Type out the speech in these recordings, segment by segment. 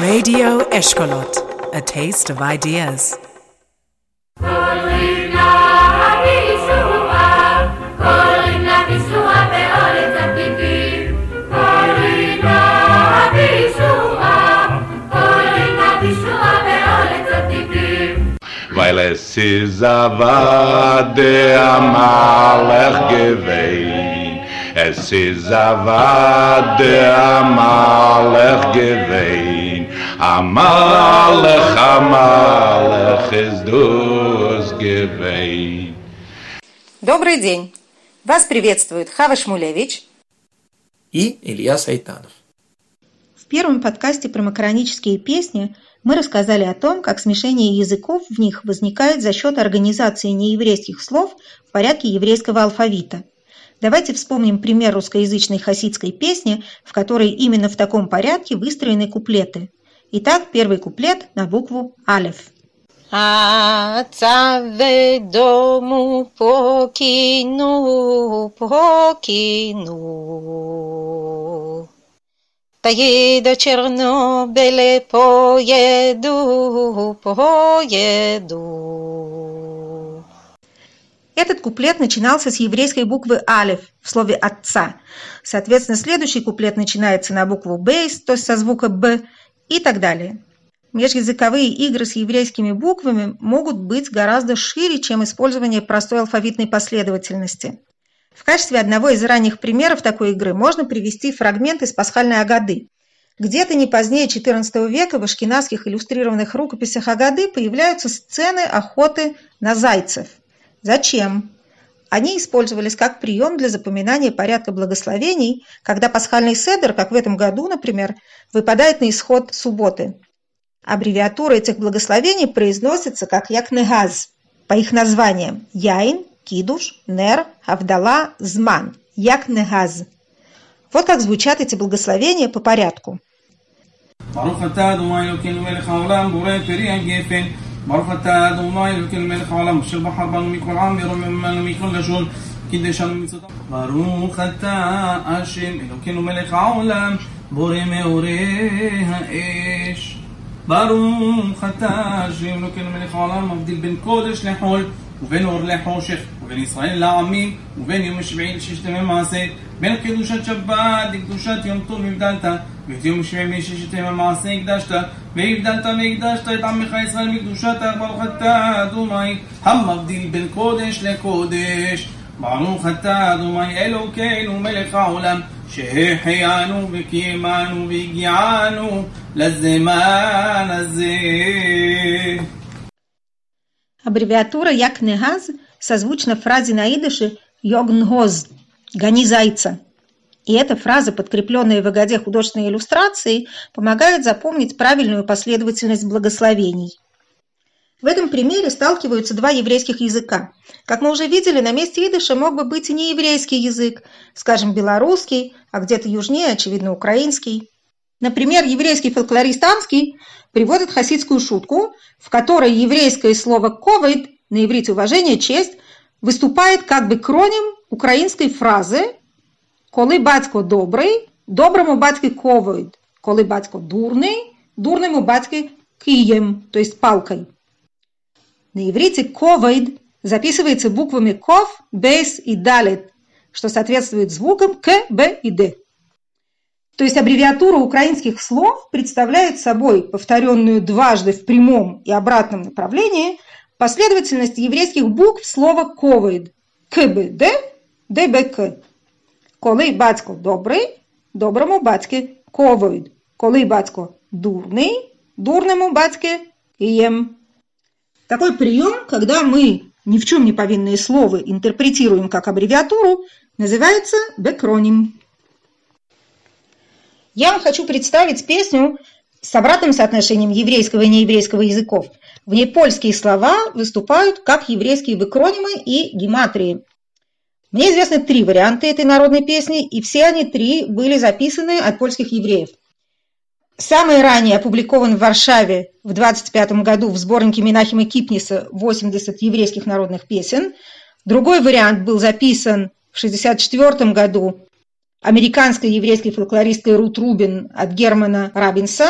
Radio Eshkolot, a taste of ideas. weil es is a vade amalech gewein es is a vade amalech gewein amalech amalech is dus gewein Добрый день! Вас приветствует Хава Шмулевич. и Илья Сайтанов. В первом подкасте про макронические песни мы рассказали о том, как смешение языков в них возникает за счет организации нееврейских слов в порядке еврейского алфавита. Давайте вспомним пример русскоязычной хасидской песни, в которой именно в таком порядке выстроены куплеты. Итак, первый куплет на букву «Алев». Отцаве дому покину, покину. Поеду Чернобыле, поеду, поеду. Этот куплет начинался с еврейской буквы «алев» в слове «отца». Соответственно, следующий куплет начинается на букву «бейс», то есть со звука «б» и так далее. Межязыковые игры с еврейскими буквами могут быть гораздо шире, чем использование простой алфавитной последовательности. В качестве одного из ранних примеров такой игры можно привести фрагмент из пасхальной Агады. Где-то не позднее XIV века в ашкенадских иллюстрированных рукописях Агады появляются сцены охоты на зайцев. Зачем? Они использовались как прием для запоминания порядка благословений, когда пасхальный седр, как в этом году, например, выпадает на исход субботы. Аббревиатура этих благословений произносится как якнегаз по их названиям яин, кидуш, нер, авдала, зман, якнегаз. Вот как звучат эти благословения по порядку. ברוך אתה אדוני אלוקינו מלך העולם אשר בחר בנו מכל עם ירום من מכל לשון כדי אנו מצוותיו. ברוך אתה השם אלוקינו מלך העולם בורא מאורי האש. ברוך אתה השם אלוקינו מלך העולם מבדיל בין קודש לחול ובין אור לחושך ובין ישראל לעמים ובין יום השביעי לששת ימי מעשה בין קדושת שבת לקדושת יום טוב הבדלת ואת יום השביעי לששת ימי מעשה הקדשת והבדלת והקדשת את עמך ישראל מקדושת ברוך אתה אדוני המבדיל בין קודש לקודש. ברוך אתה אדוני אלוקינו מלך העולם שהחיינו וקיימנו והגיענו לזמן הזה Аббревиатура якнегаз созвучна фразе на идыше йогнгоз – «гони зайца». И эта фраза, подкрепленная в Агаде художественной иллюстрацией, помогает запомнить правильную последовательность благословений. В этом примере сталкиваются два еврейских языка. Как мы уже видели, на месте идыша мог бы быть и не еврейский язык, скажем, белорусский, а где-то южнее, очевидно, украинский. Например, еврейский фольклорист Анский приводит хасидскую шутку, в которой еврейское слово «ковид» на иврите «уважение», «честь» выступает как бы кроним украинской фразы «Коли батько добрий, доброму батьки ковид, коли батько дурний, дурному батьки кием», то есть палкой. На иврите «ковид» записывается буквами «ков», «бейс» и «далит», что соответствует звукам «к», «б» и «д». То есть аббревиатура украинских слов представляет собой повторенную дважды в прямом и обратном направлении последовательность еврейских букв слова «ковид» – КБД, ДБК. Коли батько добрий, доброму батьки ковид. Коли батько дурний, дурному батьке кием. Такой прием, когда мы ни в чем не повинные слова интерпретируем как аббревиатуру, называется бекроним. Я вам хочу представить песню с обратным соотношением еврейского и нееврейского языков. В ней польские слова выступают как еврейские выкронимы и гематрии. Мне известны три варианта этой народной песни, и все они три были записаны от польских евреев. Самый ранее опубликован в Варшаве в 25 году в сборнике Минахима Кипниса 80 еврейских народных песен. Другой вариант был записан в 64 году американской еврейской фольклористкой Рут Рубин от Германа Рабинса.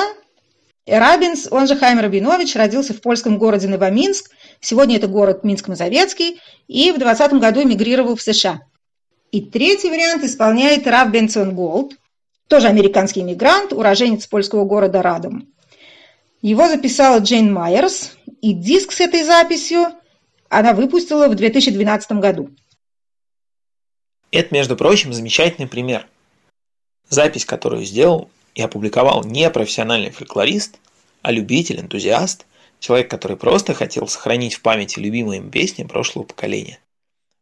Рабинс, он же Хайм Рабинович, родился в польском городе Новоминск. Сегодня это город Минск-Мазовецкий. И в 20 году эмигрировал в США. И третий вариант исполняет Рав Бенсон Голд, тоже американский иммигрант, уроженец польского города Радом. Его записала Джейн Майерс, и диск с этой записью она выпустила в 2012 году. Это, между прочим, замечательный пример. Запись, которую сделал и опубликовал не профессиональный фольклорист, а любитель, энтузиаст, человек, который просто хотел сохранить в памяти любимые им песни прошлого поколения.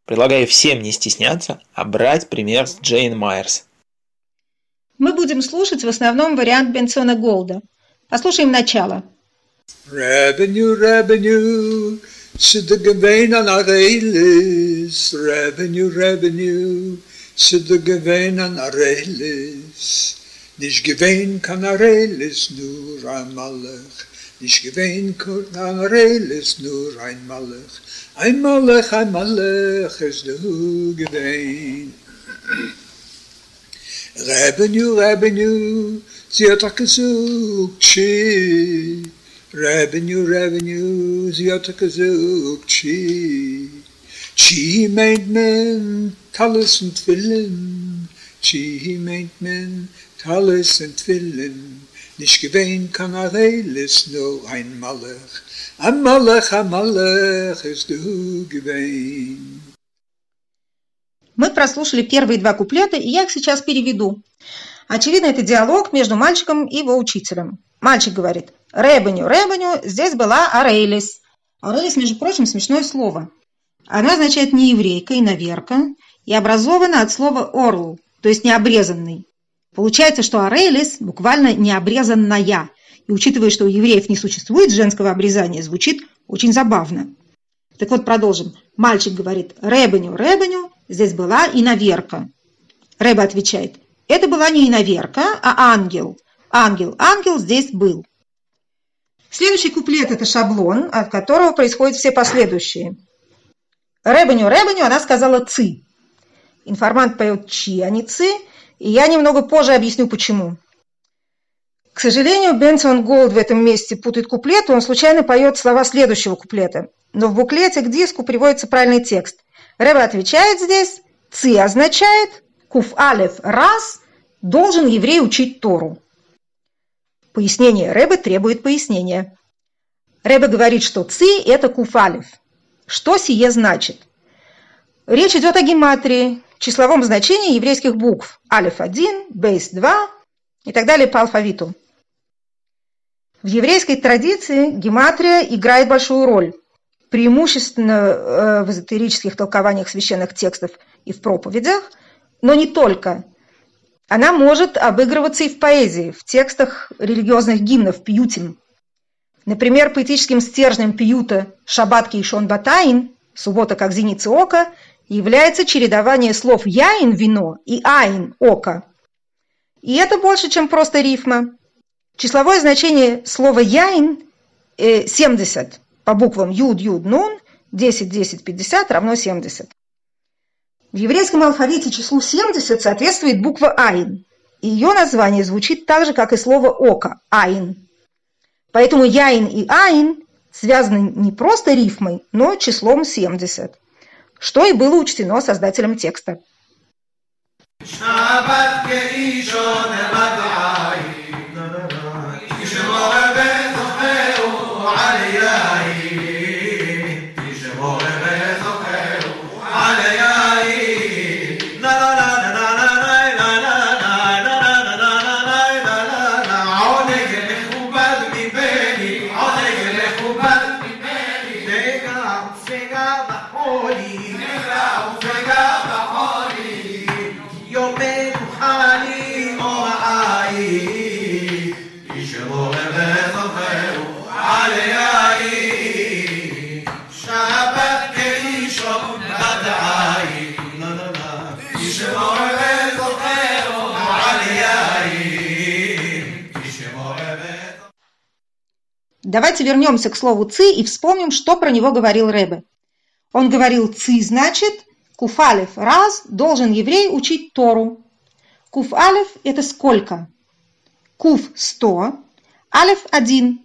Предлагаю всем не стесняться, а брать пример с Джейн Майерс. Мы будем слушать в основном вариант Бенсона Голда. Послушаем начало. Revenue, revenue, Sie de gewein an Arelis, Revenue, Revenue. Sie de gewein an Arelis, nicht gewein kann Arelis nur ein Malach. Nicht gewein kann Arelis nur ein Malach. Ein Malach, ein Malach ist du gewein. Revenue, Revenue, sie hat auch gesucht, tschüss. Revenue, revenue, sie hat auch gesucht, she. She meint men, Talles und Willen. She meint men, Talles und Willen. Nicht gewähnt kann a Reiles nur ein Malach. Ein Malach, ein Malach ist du gewähnt. Мы прослушали первые два куплета, и я их сейчас переведу. Очевидно, это диалог между мальчиком и его учителем. Мальчик говорит «Ребеню, ребеню, здесь была Арелис». Арелис, между прочим, смешное слово. Она означает не еврейка, иноверка, и образована от слова «орл», то есть необрезанный. Получается, что Арелис буквально необрезанная. И учитывая, что у евреев не существует женского обрезания, звучит очень забавно. Так вот, продолжим. Мальчик говорит «Ребеню, ребеню, здесь была иноверка». Рэба отвечает «Это была не иноверка, а ангел. Ангел, ангел здесь был». Следующий куплет – это шаблон, от которого происходят все последующие. Ребеню, ребеню, она сказала «ци». Информант поет «чи», а не «ци», и я немного позже объясню, почему. К сожалению, Бенсон Голд в этом месте путает куплет, он случайно поет слова следующего куплета. Но в буклете к диску приводится правильный текст. Рэба отвечает здесь, «Ци» означает «Куф алев раз» должен еврей учить Тору. Пояснение Рэбе требует пояснения. Рэбе говорит, что «Ци» – это «Куф алев». Что сие значит? Речь идет о гематрии, числовом значении еврейских букв алиф 1, бейс 2 и так далее по алфавиту. В еврейской традиции гематрия играет большую роль, преимущественно в эзотерических толкованиях священных текстов и в проповедях, но не только. Она может обыгрываться и в поэзии, в текстах религиозных гимнов, пьютим. Например, поэтическим стержнем пьюта «Шаббат Кейшон Батаин» «Суббота как зеница ока» является чередование слов «яин» – вино и «айн» – око. И это больше, чем просто рифма. Числовое значение слова «яин» – 70 по буквам «юд», «юд», «нун», 10, 10, 50 равно 70. В еврейском алфавите числу 70 соответствует буква «айн». И ее название звучит так же, как и слово «око» – «айн». Поэтому «яин» и «айн» связаны не просто рифмой, но числом 70 что и было учтено создателем текста. Давайте вернемся к слову «ци» и вспомним, что про него говорил Рэбе. Он говорил «ци» значит «куфалев раз должен еврей учить Тору». Куф алев – это сколько? Куф – 100, алев – 1.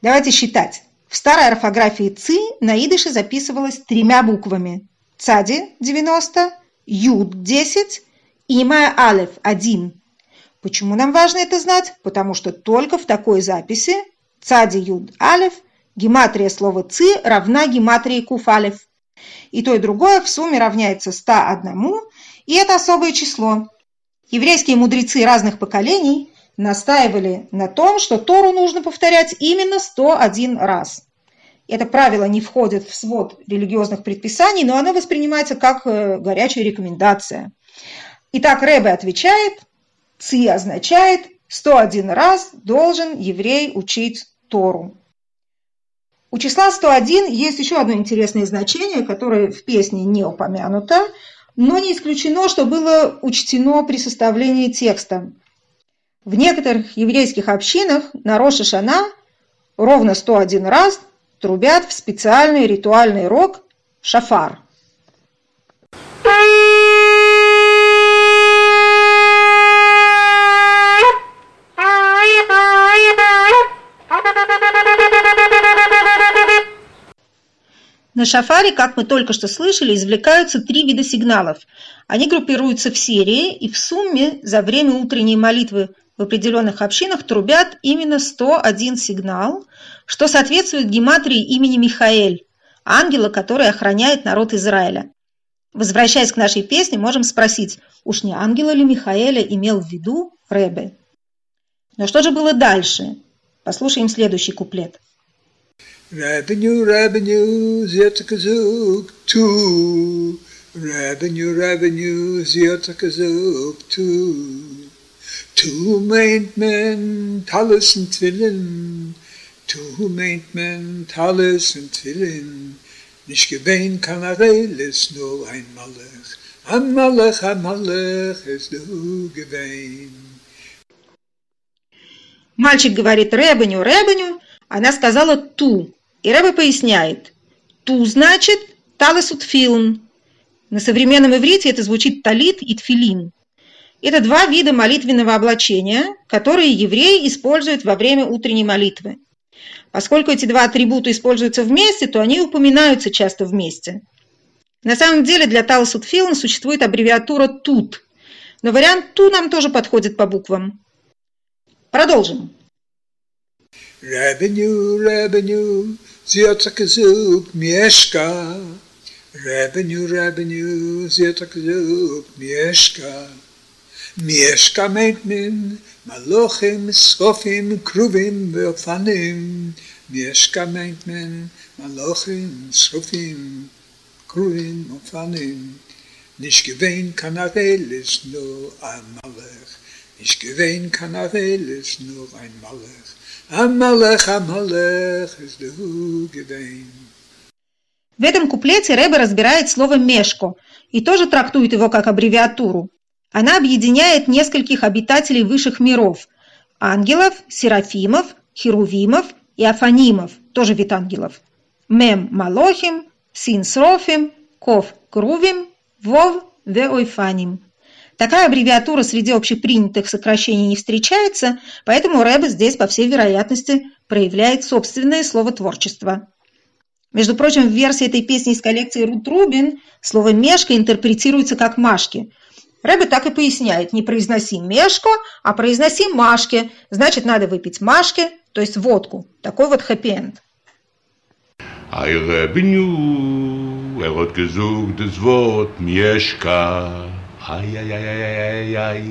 Давайте считать. В старой орфографии ЦИ на идыше записывалось тремя буквами. Цади – 90, Юд – 10 и Имая Алев – 1. Почему нам важно это знать? Потому что только в такой записи Цади Юд Алев гематрия слова ЦИ равна гематрии Куф Алев. И то и другое в сумме равняется 101, и это особое число. Еврейские мудрецы разных поколений настаивали на том, что Тору нужно повторять именно 101 раз. Это правило не входит в свод религиозных предписаний, но оно воспринимается как э, горячая рекомендация. Итак, Рэбе отвечает, «Ци» означает 101 раз должен еврей учить Тору. У числа 101 есть еще одно интересное значение, которое в песне не упомянуто, но не исключено, что было учтено при составлении текста. В некоторых еврейских общинах на Роша Шана ровно 101 раз трубят в специальный ритуальный рог шафар. На шафаре, как мы только что слышали, извлекаются три вида сигналов. Они группируются в серии и в сумме за время утренней молитвы в определенных общинах трубят именно 101 сигнал, что соответствует гематрии имени Михаэль, ангела, который охраняет народ Израиля. Возвращаясь к нашей песне, можем спросить, уж не ангела ли Михаэля имел в виду Ребе? Но что же было дальше? Послушаем следующий куплет. Revenue, revenue, zirtakazuk, two. Revenue, revenue, zirtakazuk, two. Two meint men, Talus und Twillen. Two meint men, Talus und Twillen. Nicht gewähnt kann er ist nur ein Malach. Ein Malach, ein Malach ist du gewähnt. Мальчик говорит Ребеню, Ребеню, она сказала ту. И Рэбе поясняет, ту значит талесут филн. На современном иврите это звучит талит и тфилин. Это два вида молитвенного облачения, которые евреи используют во время утренней молитвы. Поскольку эти два атрибута используются вместе, то они упоминаются часто вместе. На самом деле для Талсут Филн существует аббревиатура ТУТ, но вариант ТУ нам тоже подходит по буквам. Продолжим. Revenue, revenue, sie hat sich gesucht, Mieszka. Revenue, revenue, sie hat sich gesucht, Mieszka. Mieszka meint men, Malochim, Sofim, Kruvim, Veofanim. Mieszka meint men, Malochim, Sofim, Kruvim, Veofanim. Nicht gewähnt kann er ist nur ein Malach. Nicht gewähnt kann er ist nur ein Malach. В этом куплете Рэбе разбирает слово «мешко» и тоже трактует его как аббревиатуру. Она объединяет нескольких обитателей высших миров – ангелов, серафимов, херувимов и афанимов, тоже вид ангелов. Мем – малохим, син – срофим, ков – крувим, вов – веойфаним. Такая аббревиатура среди общепринятых сокращений не встречается, поэтому Рэбе здесь, по всей вероятности, проявляет собственное словотворчество. Между прочим, в версии этой песни из коллекции Рут Рубин слово «мешка» интерпретируется как «машки». Рэбе так и поясняет, не произноси «мешко», а произноси «машки», значит, надо выпить «машки», то есть водку. Такой вот хэппи-энд. Ei Rebenu, er hat gesucht das Wort. איי איי איי איי איי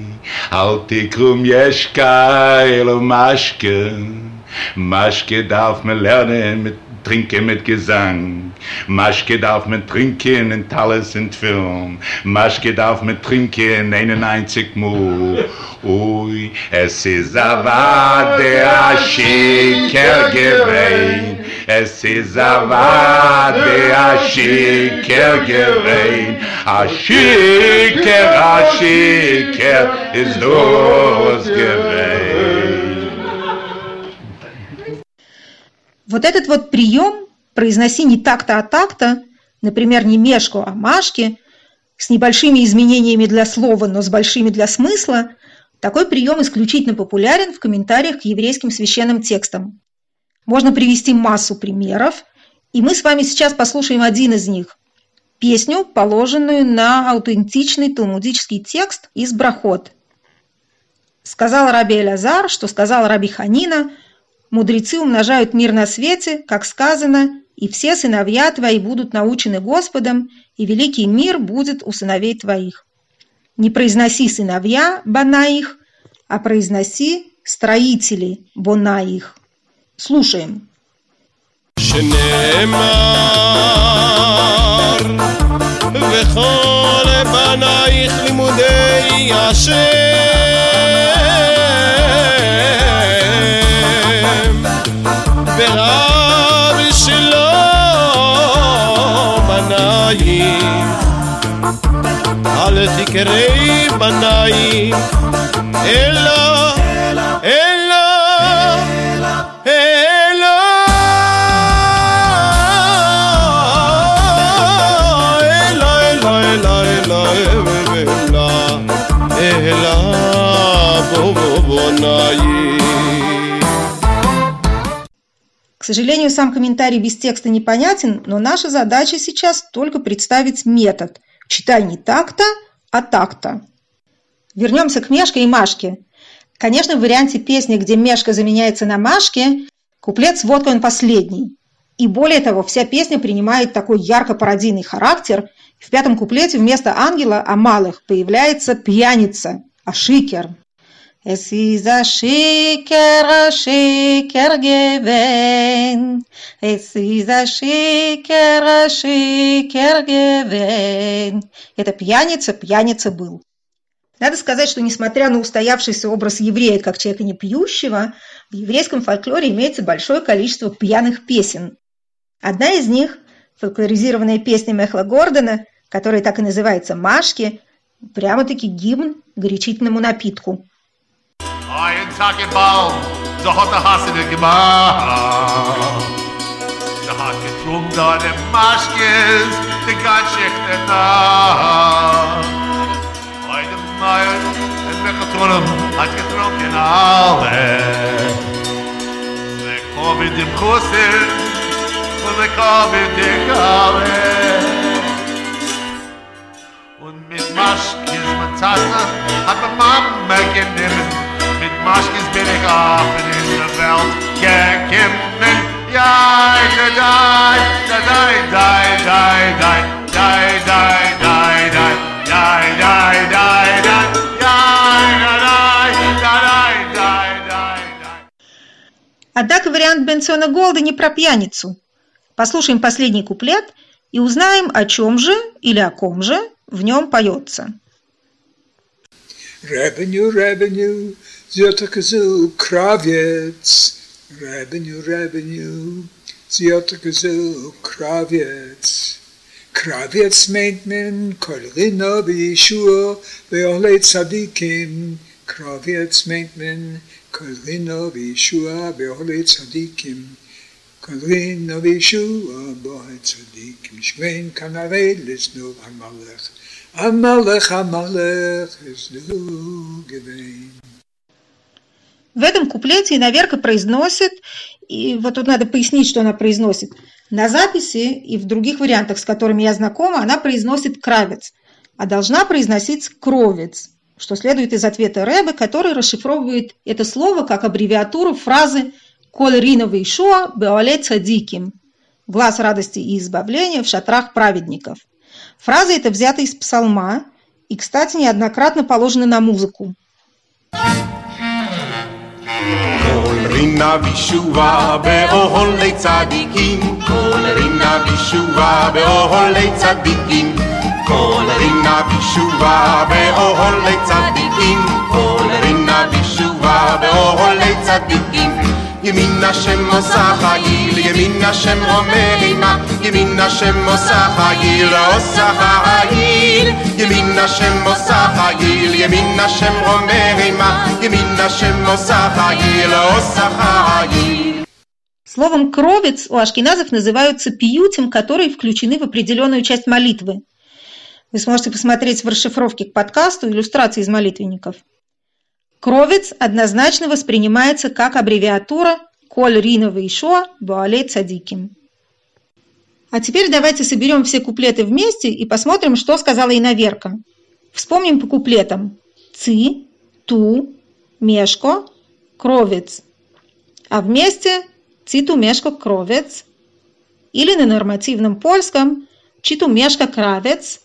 אל תקרום יש קייל משקה משקה darf man lernen mit trinken mit gesang. Maschke darf man trinken in talles sind film maschke darf man trinken einen einzig mu. Oi es is a der a shiker gewein Schicker gewesen. A Schicker, a Schicker ist los gewesen. Вот этот вот прием «произноси не так-то, а так-то», например, не мешку, а машки, с небольшими изменениями для слова, но с большими для смысла, такой прием исключительно популярен в комментариях к еврейским священным текстам. Можно привести массу примеров, и мы с вами сейчас послушаем один из них – песню, положенную на аутентичный талмудический текст из Брахот. Сказал Раби Элязар, что сказал Раби Ханина, мудрецы умножают мир на свете, как сказано, и все сыновья твои будут научены Господом, и великий мир будет у сыновей твоих. Не произноси сыновья бана их, а произноси строители бона их. Слушаем. שנאמר וכל בנייך לימודי השם ורב שלא בנייך אל תקראי בנייך אלא אלא К сожалению, сам комментарий без текста непонятен, но наша задача сейчас только представить метод. Читай не так-то, а так-то. Вернемся к Мешке и Машке. Конечно, в варианте песни, где Мешка заменяется на Машке, куплет с водкой он последний. И более того, вся песня принимает такой ярко-пародийный характер. В пятом куплете вместо ангела о малых появляется пьяница, ашикер. Es ist a Schicker, a Schicker gewesen. Es ist a Schicker, a Schicker gewesen. Это пьяница, пьяница был. Надо сказать, что несмотря на устоявшийся образ еврея как человека не пьющего, в еврейском фольклоре имеется большое количество пьяных песен. Одна из них, фольклоризированная песня Мехла Гордона, которая так и называется «Машки», прямо-таки гимн горячительному напитку. Ein Tag im Baum, so hat der Hasene gemacht. Da hat getrunken da der Maschkes, die ganz schlechte Nacht. Heute Mal, ein Mechatronem hat getrunken alle. Wir kommen dem Kussel und wir kommen dem Gabe. Und mit Maschkes mit Tasse hat meine Mama genommen. Maskis ben ik af en in de veld. Kijk in mijn jij gedij. Dij, dij, dij, dij, dij. Dij, dij, dij, dij. Dij, dij, dij, dij. А так вариант Бенсона Голда не про пьяницу. Послушаем последний куплет и узнаем, о чем же или о ком же в нем поется. Revenue, revenue, Sie hat doch gesagt, Kravitz, Revenue, Revenue. Sie hat doch gesagt, Kravitz. Kravitz meint men, Kolrino, Bishua, Beole, Tzadikim. Kravitz meint men, Kolrino, Bishua, Beole, Tzadikim. Kolrino, Bishua, Beole, Tzadikim. Schwein, Kanare, Lesnu, Amalech. Amalech, Amalech, Lesnu, Gewein. В этом куплете Иноверка произносит, и вот тут надо пояснить, что она произносит. На записи и в других вариантах, с которыми я знакома, она произносит кравец, а должна произносить кровец, что следует из ответа Рэбе, который расшифровывает это слово как аббревиатуру фразы «Коль риновый шуа беоле цадиким» – «Глаз радости и избавления в шатрах праведников». Фраза эта взята из псалма и, кстати, неоднократно положена на музыку. כל רינה בישועה באוהלי צדיקים כל רינה בישועה באוהלי צדיקים כל רינה בישועה באוהלי צדיקים כל רינה בישועה באוהלי צדיקים ימין השם עושה חיל, ימין השם אומר עמה, ימין השם עושה חיל, עושה חיל. ימין השם עושה חיל, ימין השם אומר עמה, ימין השם עושה חיל, עושה חיל. Словом «кровец» у ашкеназов называются пиютим, которые включены в определенную часть молитвы. Вы сможете посмотреть в расшифровке к подкасту иллюстрации из молитвенников. Кровец однозначно воспринимается как аббревиатура «Коль Ринова Ишуа Буалей Цадиким». А теперь давайте соберем все куплеты вместе и посмотрим, что сказала иноверка. Вспомним по куплетам. Ци, ту, мешко, кровец. А вместе циту мешко кровец. Или на нормативном польском читу мешко кравец,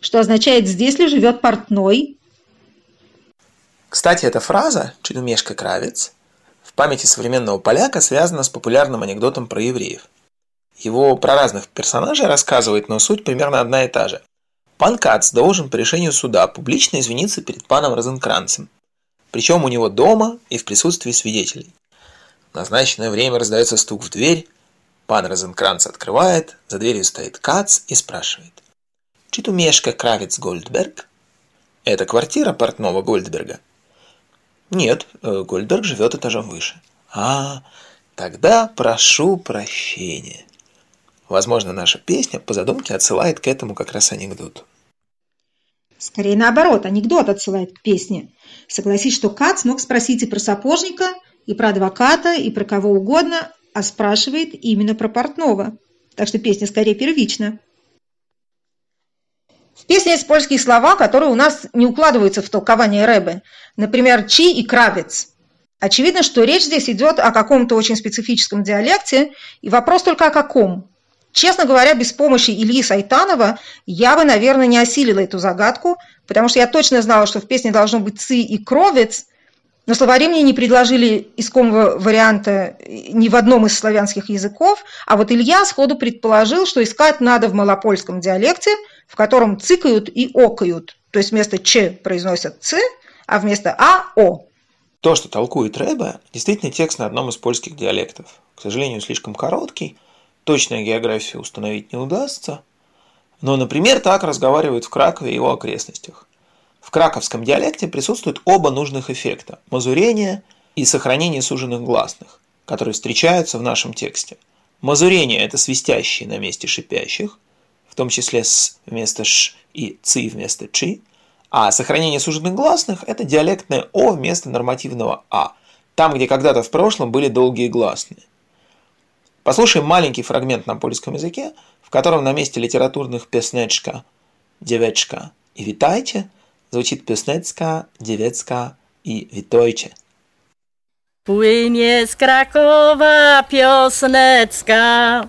что означает «здесь ли живет портной». Кстати, эта фраза «читу мешко кравец» в памяти современного поляка связана с популярным анекдотом про евреев. Его про разных персонажей рассказывает, но суть примерно одна и та же. Пан Кац должен по решению суда публично извиниться перед паном Розенкранцем. Причем у него дома и в присутствии свидетелей. В назначенное время раздается стук в дверь. Пан Розенкранц открывает, за дверью стоит Кац и спрашивает. Читумешка Кравец Гольдберг? Это квартира портного Гольдберга? Нет, э, Гольдберг живет этажом выше. А, тогда прошу прощения. Возможно, наша песня по задумке отсылает к этому как раз анекдоту. Скорее наоборот, анекдот отсылает к песне. Согласись, что Кац мог спросить и про сапожника, и про адвоката, и про кого угодно, а спрашивает именно про портного. Так что песня скорее первична. Есть польские слова, которые у нас не укладываются в толкование Рэбе. Например, «чи» и «кравец». Очевидно, что речь здесь идет о каком-то очень специфическом диалекте, и вопрос только о каком. Честно говоря, без помощи Ильи Сайтанова я бы, наверное, не осилила эту загадку, потому что я точно знала, что в песне должно быть «ци» и «кровец», но словари мне не предложили искомого варианта ни в одном из славянских языков, а вот Илья сходу предположил, что искать надо в малопольском диалекте, в котором цикают и окают, то есть вместо «ч» произносят «ц», а вместо «а» – «о». То, что толкует Рэбе, действительно текст на одном из польских диалектов. К сожалению, слишком короткий, точную географию установить не удастся, но, например, так разговаривают в Кракове и его окрестностях. В краковском диалекте присутствуют оба нужных эффекта – мазурение и сохранение суженных гласных, которые встречаются в нашем тексте. Мазурение – это свистящие на месте шипящих, в том числе с вместо «ш» и «ци» вместо «чи», а сохранение суженных гласных – это диалектное «о» вместо нормативного «а», там, где когда-то в прошлом были долгие гласные. Послушаем маленький фрагмент на польском языке, в котором на месте литературных «песнечка», «девечка» и «витайте» Złocit Piosnecka, Dziewiecka i Witojcie. Płynie z Krakowa Piosnecka,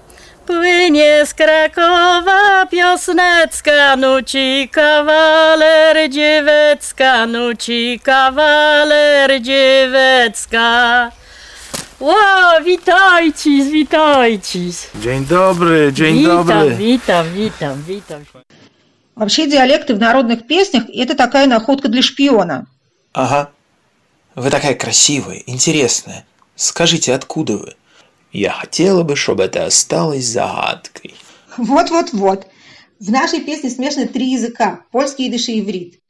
płynie z Krakowa Piosnecka, nuci kawaler Dziewecka, nuci kawaler Dziewecka. Ło, witajcie, witajcie. Dzień dobry, dzień witam, dobry. Witam, witam, witam, witam. Вообще диалекты в народных песнях – это такая находка для шпиона. Ага. Вы такая красивая, интересная. Скажите, откуда вы? Я хотела бы, чтобы это осталось загадкой. Вот-вот-вот. В нашей песне смешаны три языка – польский, идыш и иврит.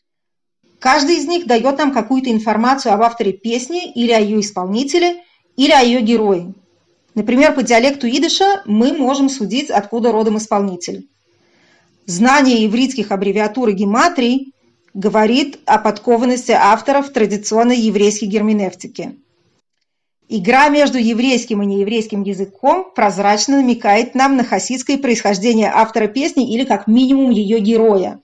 Каждый из них дает нам какую-то информацию об авторе песни или о ее исполнителе, или о ее герое. Например, по диалекту идыша мы можем судить, откуда родом исполнитель. Знание ивритских аббревиатур и гематрий говорит о подкованности авторов традиционной еврейской герменевтики. Игра между еврейским и нееврейским языком прозрачно намекает нам на хасидское происхождение автора песни или как минимум ее героя.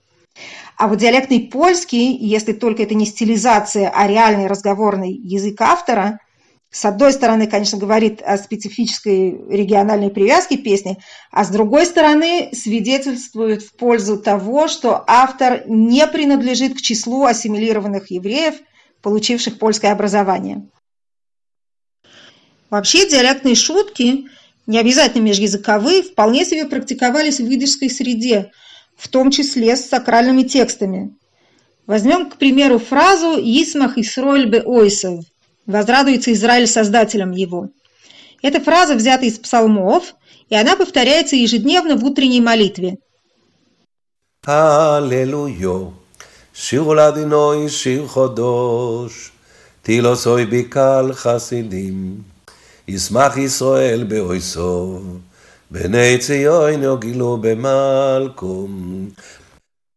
А вот диалектный польский, если только это не стилизация, а реальный разговорный язык автора – с одной стороны, конечно, говорит о специфической региональной привязке песни, а с другой стороны, свидетельствует в пользу того, что автор не принадлежит к числу ассимилированных евреев, получивших польское образование. Вообще диалектные шутки, не обязательно межязыковые, вполне себе практиковались в идышской среде, в том числе с сакральными текстами. Возьмем, к примеру, фразу «Исмах Исроэль бе ойсов» возрадуется Израиль создателем его». Эта фраза взята из псалмов, и она повторяется ежедневно в утренней молитве. Аллилуйя! Шир Ладиной, шир Ходош, Тилосой бикал хасидим, Исмах Исраэль беойсов, Беней Циойно гилу бемалком.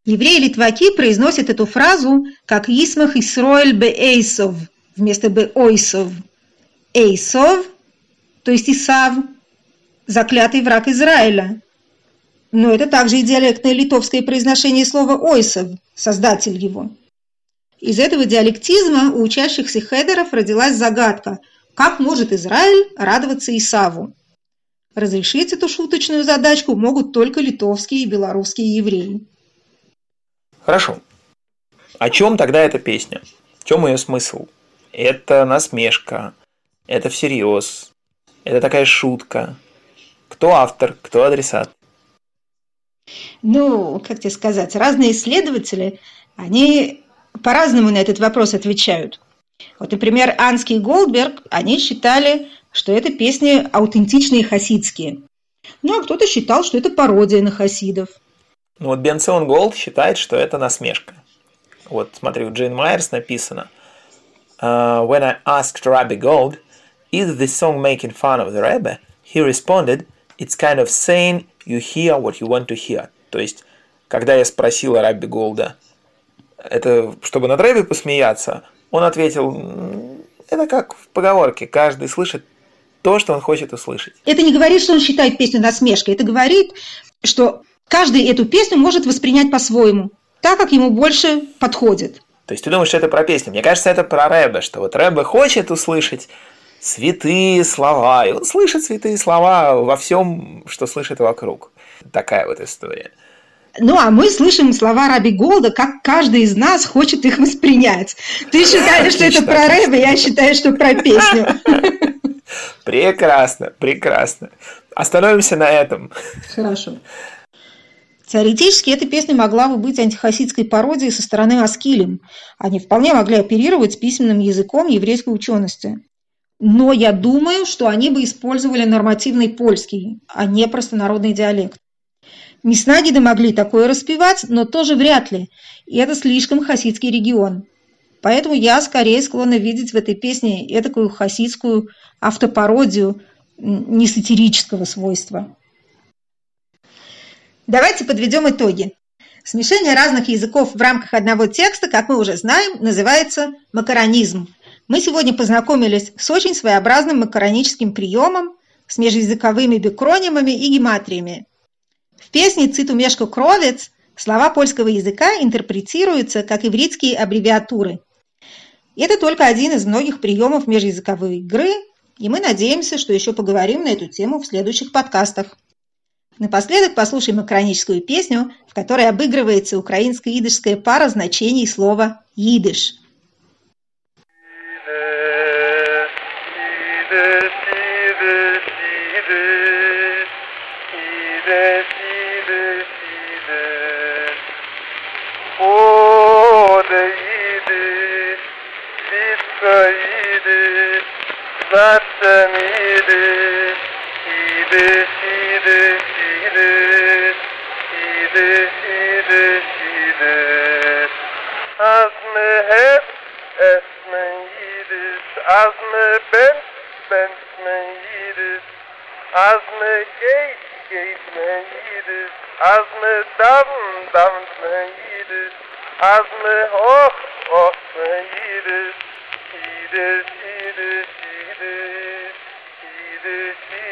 Евреи-литваки произносят эту фразу как «Исмах Исроэль беэйсов», вместо бе Ойсов. Эйсов, то есть Исав, заклятый враг Израиля. Но это также и диалектное литовское произношение слова «ойсов», создатель его. Из этого диалектизма у учащихся хедеров родилась загадка, как может Израиль радоваться Исаву. Разрешить эту шуточную задачку могут только литовские и белорусские евреи. Хорошо. О чем тогда эта песня? В чем ее смысл? Это насмешка, это всерьез, это такая шутка. Кто автор, кто адресат? Ну, как тебе сказать, разные исследователи, они по-разному на этот вопрос отвечают. Вот, например, Анский и Голдберг, они считали, что это песни аутентичные хасидские. Ну, а кто-то считал, что это пародия на хасидов. Ну вот Бенсон Голд считает, что это насмешка. Вот смотри, у Джейн Майерс написано uh, When I asked Rabbi Gold, is this song making fun of the Rebbe? He responded, it's kind of saying you hear what you want to hear. То есть, когда я спросила Рабби Голда, это чтобы над Рэбби посмеяться, он ответил, это как в поговорке, каждый слышит то, что он хочет услышать. Это не говорит, что он считает песню насмешкой, это говорит, что каждый эту песню может воспринять по-своему, так, как ему больше подходит. То есть ты думаешь, что это про песню? Мне кажется, это про Рэбе, что вот Рэбе хочет услышать святые слова, и он слышит святые слова во всем, что слышит вокруг. Такая вот история. Ну, а мы слышим слова Раби Голда, как каждый из нас хочет их воспринять. Ты считаешь, что это про Рэбе, я считаю, что про песню. Прекрасно, прекрасно. Остановимся на этом. Хорошо. Теоретически эта песня могла бы быть антихасидской пародией со стороны Аскилем. Они вполне могли оперировать письменным языком еврейской учености. Но я думаю, что они бы использовали нормативный польский, а не простонародный диалект. Мяснагиды могли такое распевать, но тоже вряд ли. И это слишком хасидский регион. Поэтому я скорее склонна видеть в этой песне такую хасидскую автопародию не сатирического свойства. Давайте подведем итоги. Смешение разных языков в рамках одного текста, как мы уже знаем, называется макаронизм. Мы сегодня познакомились с очень своеобразным макароническим приемом, с межязыковыми бикронимами и гематриями. В песне «Циту Мешко Кровец» слова польского языка интерпретируются как ивритские аббревиатуры. Это только один из многих приемов межязыковой игры, и мы надеемся, что еще поговорим на эту тему в следующих подкастах. Напоследок послушаем макроническую песню, в которой обыгрывается украинско-идышская пара значений слова «идыш». ide ide ide ide. As me het es me ides as me ben ben me ides as me geit geit me ides as me davn davn me ides as me hoch hoch me ides ides ides ides ides ides